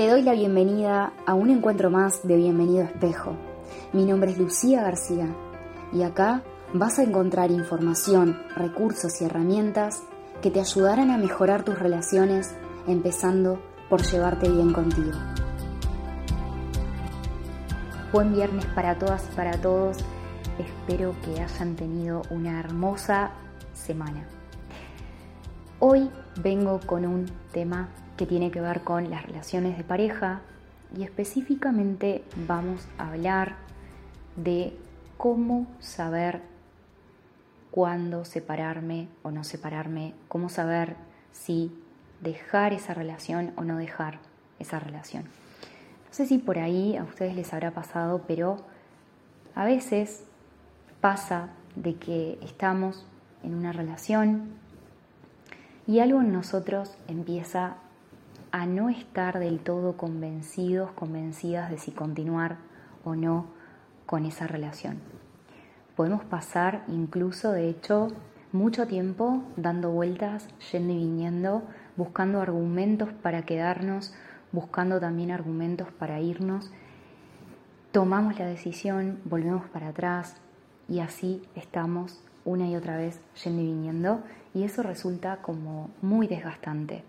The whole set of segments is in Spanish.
Te doy la bienvenida a un encuentro más de Bienvenido Espejo. Mi nombre es Lucía García y acá vas a encontrar información, recursos y herramientas que te ayudarán a mejorar tus relaciones, empezando por llevarte bien contigo. Buen viernes para todas y para todos. Espero que hayan tenido una hermosa semana. Hoy vengo con un tema que tiene que ver con las relaciones de pareja y específicamente vamos a hablar de cómo saber cuándo separarme o no separarme, cómo saber si dejar esa relación o no dejar esa relación. No sé si por ahí a ustedes les habrá pasado, pero a veces pasa de que estamos en una relación y algo en nosotros empieza a no estar del todo convencidos, convencidas de si continuar o no con esa relación. Podemos pasar incluso, de hecho, mucho tiempo dando vueltas, yendo y viniendo, buscando argumentos para quedarnos, buscando también argumentos para irnos. Tomamos la decisión, volvemos para atrás y así estamos una y otra vez yendo y viniendo y eso resulta como muy desgastante.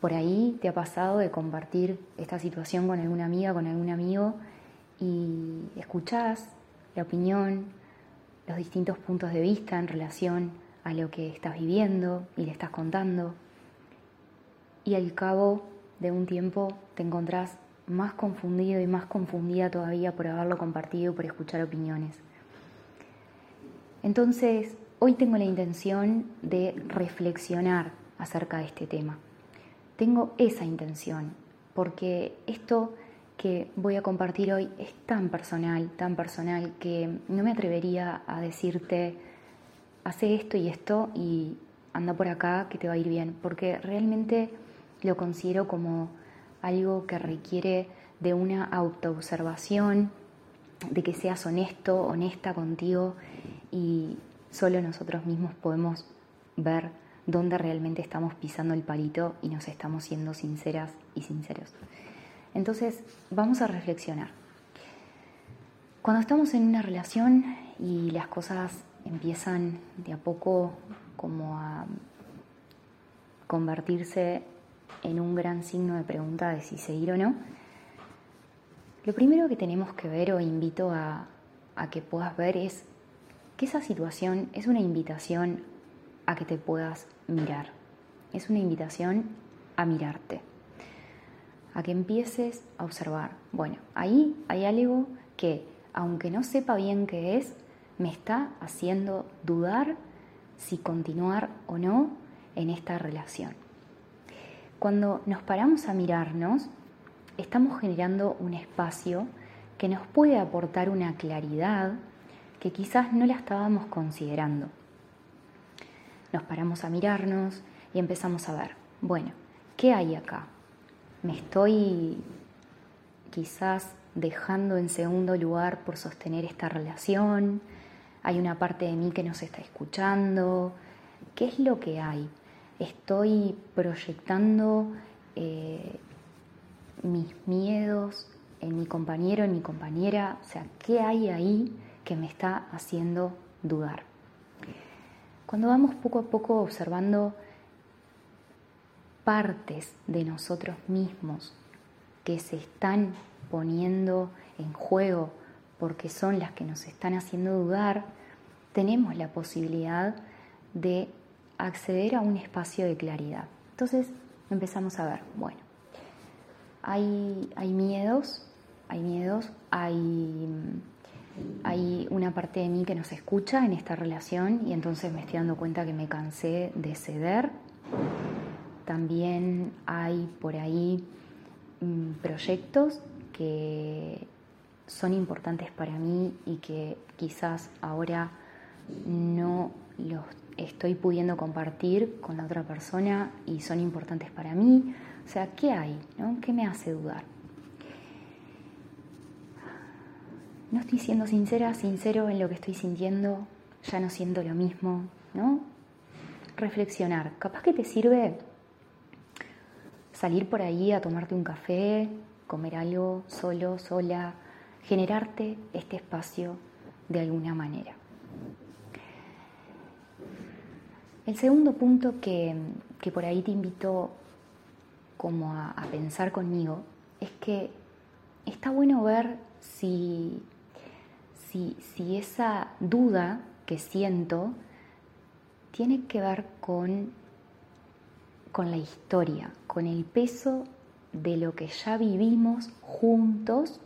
Por ahí te ha pasado de compartir esta situación con alguna amiga, con algún amigo y escuchás la opinión, los distintos puntos de vista en relación a lo que estás viviendo y le estás contando. Y al cabo de un tiempo te encontrás más confundido y más confundida todavía por haberlo compartido, por escuchar opiniones. Entonces, hoy tengo la intención de reflexionar acerca de este tema. Tengo esa intención, porque esto que voy a compartir hoy es tan personal, tan personal, que no me atrevería a decirte, hace esto y esto y anda por acá que te va a ir bien, porque realmente lo considero como algo que requiere de una autoobservación, de que seas honesto, honesta contigo y solo nosotros mismos podemos ver dónde realmente estamos pisando el palito y nos estamos siendo sinceras y sinceros. Entonces, vamos a reflexionar. Cuando estamos en una relación y las cosas empiezan de a poco como a convertirse en un gran signo de pregunta de si seguir o no, lo primero que tenemos que ver o invito a, que puedas ver es que esa situación es una invitación a que te puedas mirar. Es una invitación a mirarte a que empieces a observar, bueno, ahí hay algo que, aunque no sepa bien qué es, me está haciendo dudar si continuar o no en esta relación. Cuando nos paramos a mirarnos, estamos generando un espacio que nos puede aportar una claridad que quizás no la estábamos considerando. Nos paramos a mirarnos y empezamos a ver, bueno, ¿qué hay acá? me estoy quizás dejando en segundo lugar por sostener esta relación, hay una parte de mí que no se está escuchando, ¿qué es lo que hay? Estoy proyectando eh, mis miedos en mi compañero, en mi compañera, o sea, ¿qué hay ahí que me está haciendo dudar? Cuando vamos poco a poco observando partes de nosotros mismos que se están poniendo en juego porque son las que nos están haciendo dudar, tenemos la posibilidad de acceder a un espacio de claridad. Entonces empezamos a ver, bueno, hay, miedos, hay miedos, hay, hay una parte de mí que nos escucha en esta relación y entonces me estoy dando cuenta que me cansé de ceder también hay por ahí mm, proyectos que son importantes para mí y que quizás ahora no los estoy pudiendo compartir con la otra persona y son importantes para mí. O sea, ¿qué hay? ¿Qué me hace dudar? No estoy siendo sincera, sincero en lo que estoy sintiendo, ya no siento lo mismo, ¿no? Reflexionar. Capaz que te sirve salir por ahí a tomarte un café, comer algo solo, sola, generarte este espacio de alguna manera. El segundo punto que, por ahí te invito como a, a pensar conmigo es que está bueno ver si, si, esa duda que siento tiene que ver con, con la historia, con el peso de lo que ya vivimos juntos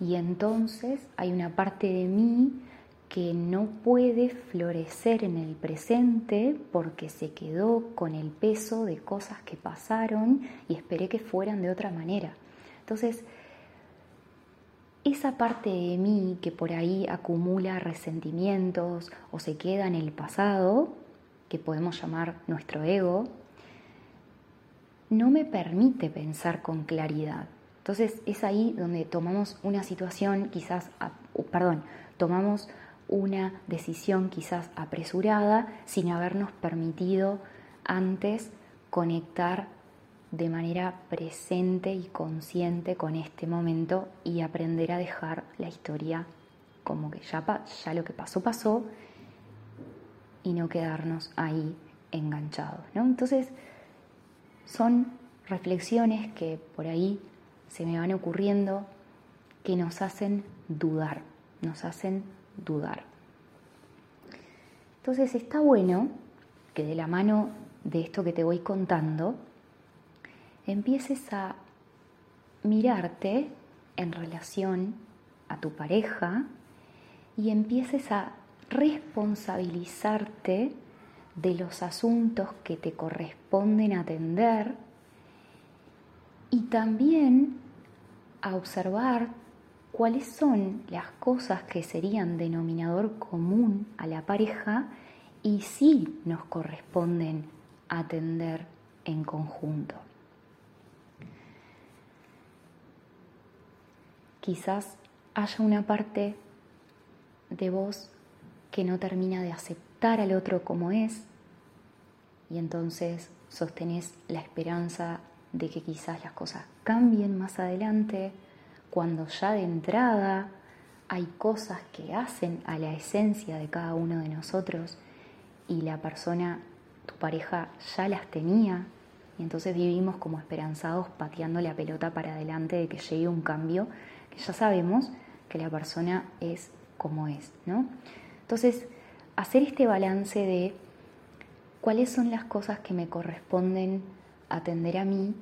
y entonces hay una parte de mí que no puede florecer en el presente porque se quedó con el peso de cosas que pasaron y esperé que fueran de otra manera. Entonces, esa parte de mí que por ahí acumula resentimientos o se queda en el pasado, que podemos llamar nuestro ego, no me permite pensar con claridad. Entonces es ahí donde tomamos una situación quizás, perdón, tomamos una decisión quizás apresurada sin habernos permitido antes conectar de manera presente y consciente con este momento y aprender a dejar la historia como que ya, ya lo que pasó pasó y no quedarnos ahí enganchados. ¿no? Entonces son reflexiones que por ahí se me van ocurriendo que nos hacen dudar, nos hacen dudar. Entonces está bueno que de la mano de esto que te voy contando, empieces a mirarte en relación a tu pareja y empieces a responsabilizarte de los asuntos que te corresponden atender y también a observar cuáles son las cosas que serían denominador común a la pareja y si nos corresponden atender en conjunto. Quizás haya una parte de vos que no termina de aceptar al otro como es y entonces sostenés la esperanza de que quizás las cosas cambien más adelante, cuando ya de entrada hay cosas que hacen a la esencia de cada uno de nosotros y la persona, tu pareja, ya las tenía y entonces vivimos como esperanzados pateando la pelota para adelante de que llegue un cambio ya sabemos que la persona es como es, ¿no? Entonces, hacer este balance de cuáles son las cosas que me corresponden atender a mí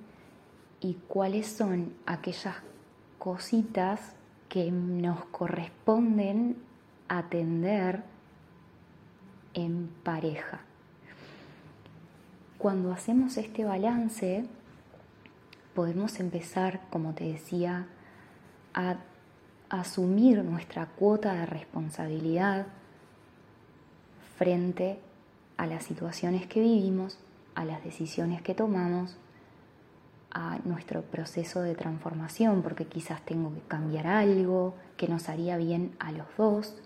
y cuáles son aquellas cositas que nos corresponden atender en pareja. Cuando hacemos este balance, podemos empezar, como te decía, a asumir nuestra cuota de responsabilidad frente a las situaciones que vivimos, a las decisiones que tomamos a nuestro proceso de transformación, porque quizás tengo que cambiar algo que nos haría bien a los dos,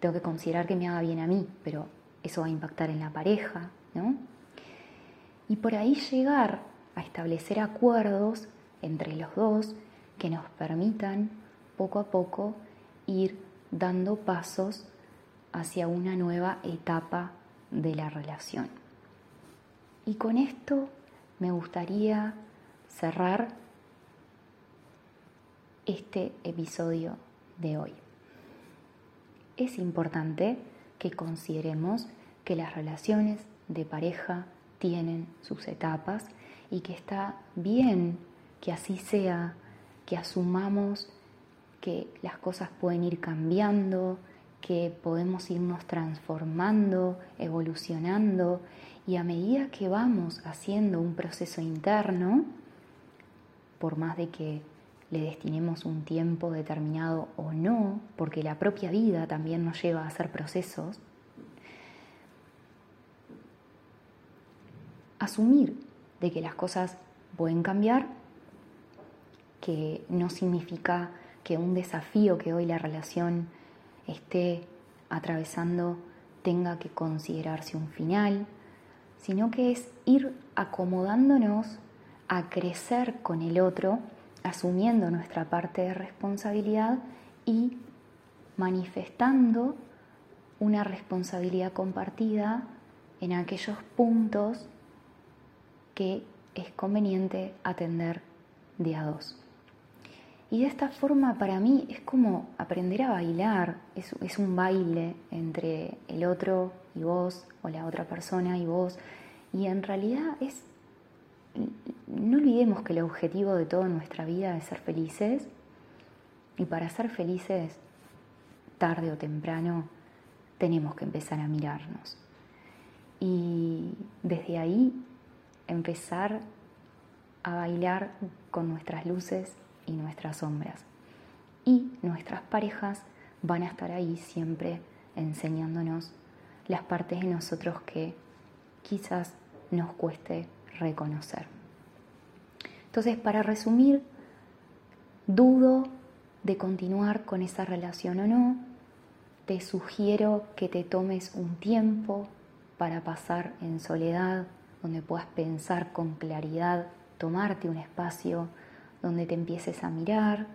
tengo que considerar que me haga bien a mí, pero eso va a impactar en la pareja, ¿no? Y por ahí llegar a establecer acuerdos entre los dos que nos permitan poco a poco ir dando pasos hacia una nueva etapa de la relación. Y con esto me gustaría cerrar este episodio de hoy. Es importante que consideremos que las relaciones de pareja tienen sus etapas y que está bien que así sea, que asumamos que las cosas pueden ir cambiando, que podemos irnos transformando, evolucionando y a medida que vamos haciendo un proceso interno, por más de que le destinemos un tiempo determinado o no, porque la propia vida también nos lleva a hacer procesos, asumir de que las cosas pueden cambiar, que no significa que un desafío que hoy la relación esté atravesando tenga que considerarse un final, sino que es ir acomodándonos a crecer con el otro, asumiendo nuestra parte de responsabilidad y manifestando una responsabilidad compartida en aquellos puntos que es conveniente atender de a dos. Y de esta forma para mí es como aprender a bailar, es, es, un baile entre el otro y vos, o la otra persona y vos, y en realidad es, no olvidemos que el objetivo de toda nuestra vida es ser felices, y para ser felices, tarde o temprano, tenemos que empezar a mirarnos. Y desde ahí empezar a bailar con nuestras luces y nuestras sombras. Y nuestras parejas van a estar ahí siempre enseñándonos las partes de nosotros que quizás nos cueste reconocer. Entonces, para resumir, dudo de continuar con esa relación o no, te sugiero que te tomes un tiempo para pasar en soledad, donde puedas pensar con claridad, tomarte un espacio donde te empieces a mirar.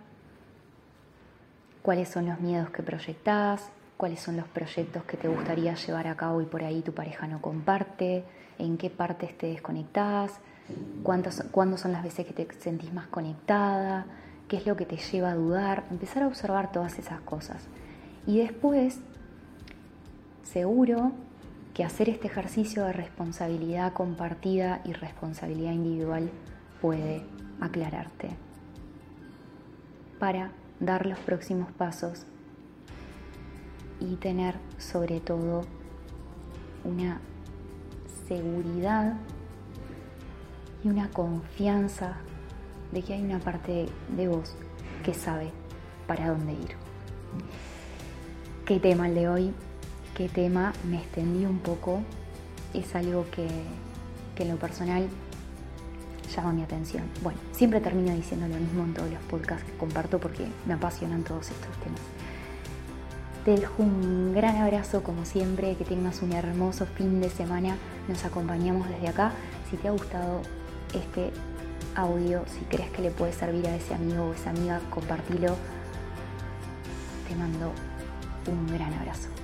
Cuáles son los miedos que proyectás, cuáles son los proyectos que te gustaría llevar a cabo y por ahí tu pareja no comparte, en qué partes te desconectás, cuándo son las veces que te sentís más conectada, qué es lo que te lleva a dudar, empezar a observar todas esas cosas. Y después, seguro que hacer este ejercicio de responsabilidad compartida y responsabilidad individual puede aclararte para dar los próximos pasos y tener sobre todo una seguridad y una confianza de que hay una parte de vos que sabe para dónde ir. ¿Qué tema el de hoy? ¿Qué tema? Me extendí un poco. Es algo que, que en lo personal llama mi atención. Bueno, siempre termino diciendo lo mismo en todos los podcasts que comparto porque me apasionan todos estos temas. Te dejo un gran abrazo como siempre, que tengas un hermoso fin de semana. Nos acompañamos desde acá. Si te ha gustado este audio, si crees que le puede servir a ese amigo o esa amiga, compartilo. Te mando un gran abrazo.